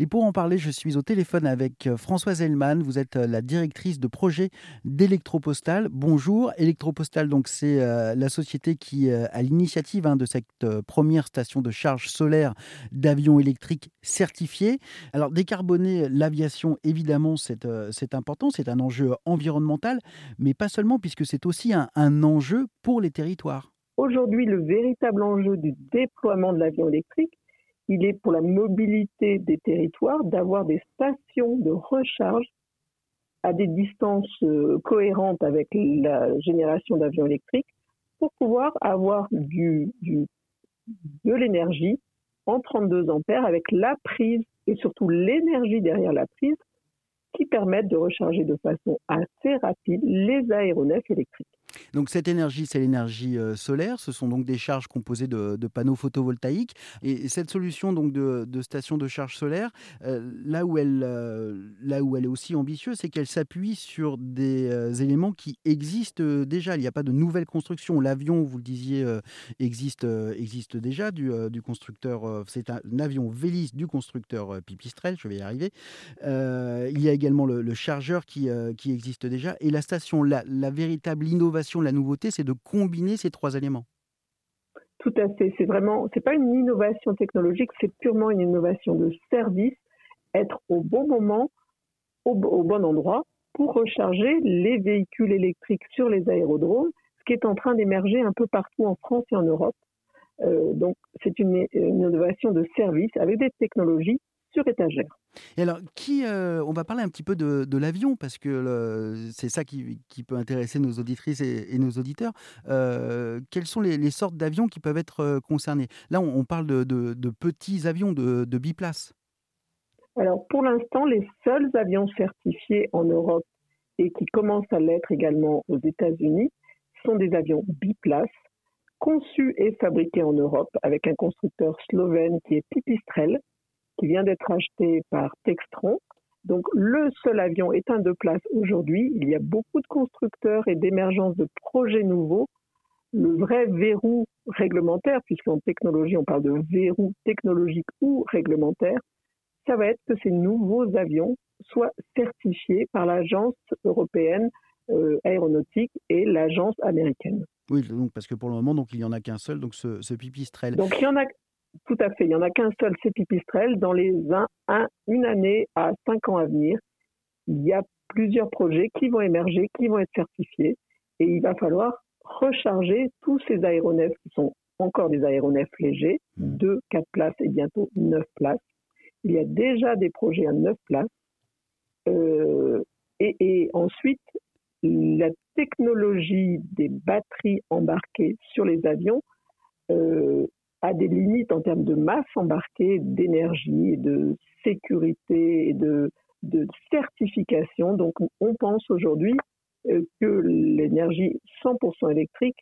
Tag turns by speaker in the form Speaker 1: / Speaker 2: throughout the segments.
Speaker 1: Et pour en parler, je suis au téléphone avec euh, Françoise Hellman. Vous êtes euh, la directrice de projet d'Electropostal. Bonjour. Electropostal, donc c'est euh, la société qui a l'initiative hein, de cette première station de charge solaire d'avions électriques certifiés. Alors décarboner l'aviation, évidemment, c'est important. C'est un enjeu environnemental, mais pas seulement, puisque c'est aussi un enjeu pour les territoires.
Speaker 2: Aujourd'hui, le véritable enjeu du déploiement de l'avion électrique, il est pour la mobilité des territoires d'avoir des stations de recharge à des distances euh, cohérentes avec la génération d'avions électriques pour pouvoir avoir de l'énergie en 32 ampères avec la prise et surtout l'énergie derrière la prise qui permettent de recharger de façon assez rapide les aéronefs électriques.
Speaker 1: Donc cette énergie, c'est l'énergie euh, solaire. Ce sont donc des charges composées de, panneaux photovoltaïques. Et cette solution donc de, station de charge solaire, euh, là, où elle, euh, là où elle est aussi ambitieuse, c'est qu'elle s'appuie sur des éléments qui existent déjà. Il n'y a pas de nouvelle construction. L'avion, vous le disiez, existe, existe déjà du, du constructeur. c'est un, avion Vélis du constructeur Pipistrel. Je vais y arriver. il y a également le, chargeur qui, qui existe déjà. Et la station, la, la véritable innovation la nouveauté, c'est de combiner ces trois éléments.
Speaker 2: Tout à fait. C'est vraiment, c'est pas une innovation technologique, c'est purement une innovation de service. Être au bon moment, au, bon endroit, pour recharger les véhicules électriques sur les aérodromes, ce qui est en train d'émerger un peu partout en France et en Europe. Euh, donc, c'est une, innovation de service avec des technologies sur étagère.
Speaker 1: Et alors, qui, euh, on va parler un petit peu de, l'avion, parce que c'est ça qui, peut intéresser nos auditrices et, nos auditeurs. Euh, quelles sont les, sortes d'avions qui peuvent être euh, concernés? Là, on, parle de, petits avions de, biplace.
Speaker 2: Alors, pour l'instant, les seuls avions certifiés en Europe et qui commencent à l'être également aux États-Unis sont des avions biplace conçus et fabriqués en Europe avec un constructeur slovène qui est Pipistrel qui vient d'être acheté par Textron. Donc le seul avion est un deux places aujourd'hui. Il y a beaucoup de constructeurs et d'émergence de projets nouveaux. Le vrai verrou réglementaire, puisqu'en technologie on parle de verrou technologique ou réglementaire, ça va être que ces nouveaux avions soient certifiés par l'agence européenne euh, aéronautique et l'agence américaine.
Speaker 1: Oui, donc parce que pour le moment, donc il y en a qu'un seul, donc ce, ce pipistrel.
Speaker 2: Donc il y en a, tout à fait. Il n'y en a qu'un seul, c'est Pipistrel. Dans les un, une année à cinq ans à venir, il y a plusieurs projets qui vont émerger, qui vont être certifiés. Et il va falloir recharger tous ces aéronefs qui sont encore des aéronefs légers, mmh. deux, quatre places et bientôt neuf places. Il y a déjà des projets à neuf places. Euh, et, ensuite, la technologie des batteries embarquées sur les avions euh, a des limites en termes de masse embarquée, d'énergie, de sécurité et de, certification. Donc on pense aujourd'hui euh, que l'énergie 100% électrique,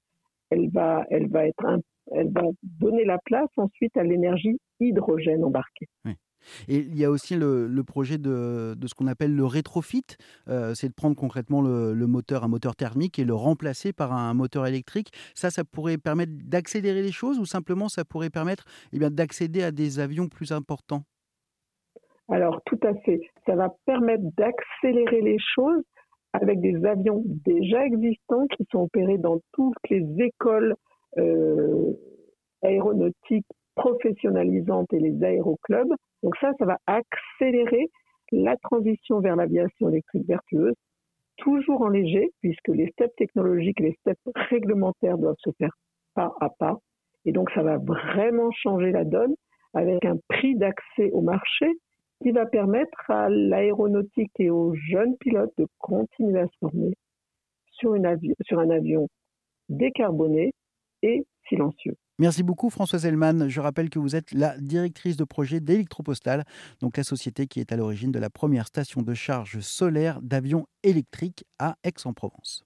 Speaker 2: elle va, elle va être elle va donner la place ensuite à l'énergie hydrogène embarquée.
Speaker 1: Et il y a aussi le, projet de, ce qu'on appelle le rétrofit, euh, c'est de prendre concrètement le, moteur, un moteur thermique, et le remplacer par un moteur électrique. Ça, ça pourrait permettre d'accélérer les choses ou simplement ça pourrait permettre eh d'accéder à des avions plus importants?
Speaker 2: Alors tout à fait, ça va permettre d'accélérer les choses avec des avions déjà existants qui sont opérés dans toutes les écoles euh, aéronautiques professionnalisantes et les aéroclubs donc ça, ça va accélérer la transition vers l'aviation électrique vertueuse, toujours en léger, puisque les steps technologiques les steps réglementaires doivent se faire pas à pas. Et donc ça va vraiment changer la donne avec un prix d'accès au marché qui va permettre à l'aéronautique et aux jeunes pilotes de continuer à se former sur, sur un avion décarboné et silencieux.
Speaker 1: Merci beaucoup Françoise Hellman. Je rappelle que vous êtes la directrice de projet d'Electropostal, donc la société qui est à l'origine de la première station de charge solaire d'avions électriques à Aix-en-Provence.